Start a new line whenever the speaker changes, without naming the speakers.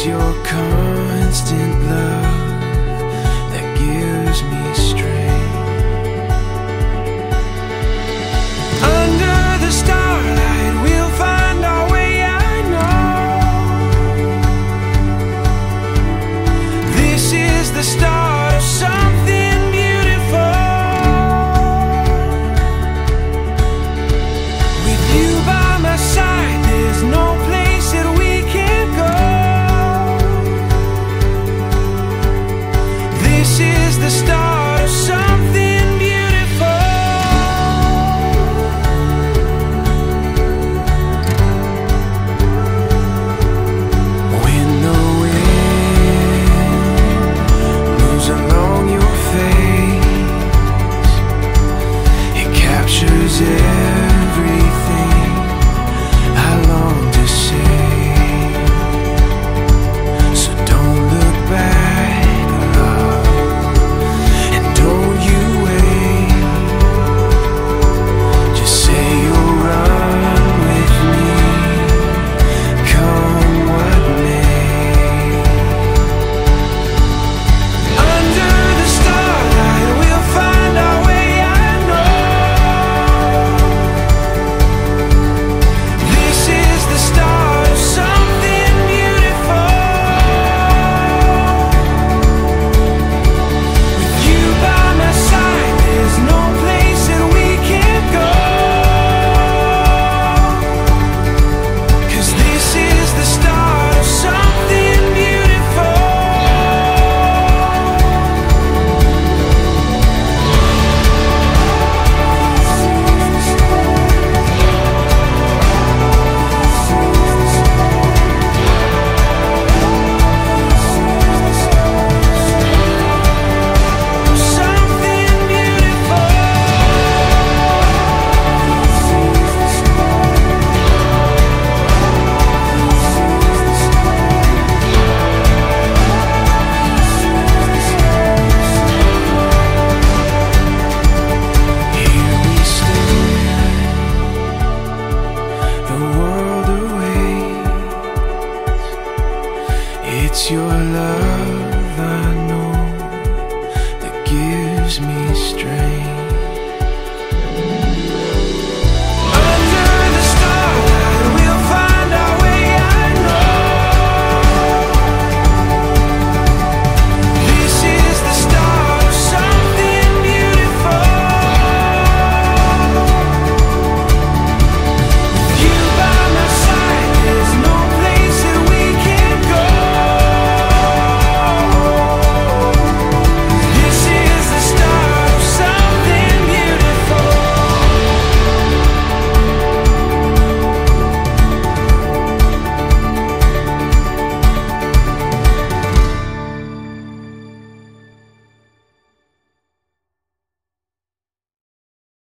It's your constant love that gives me strength. Under the starlight, we'll find our way, I know. This is the star. this is the start. Your love I know that gives me strength.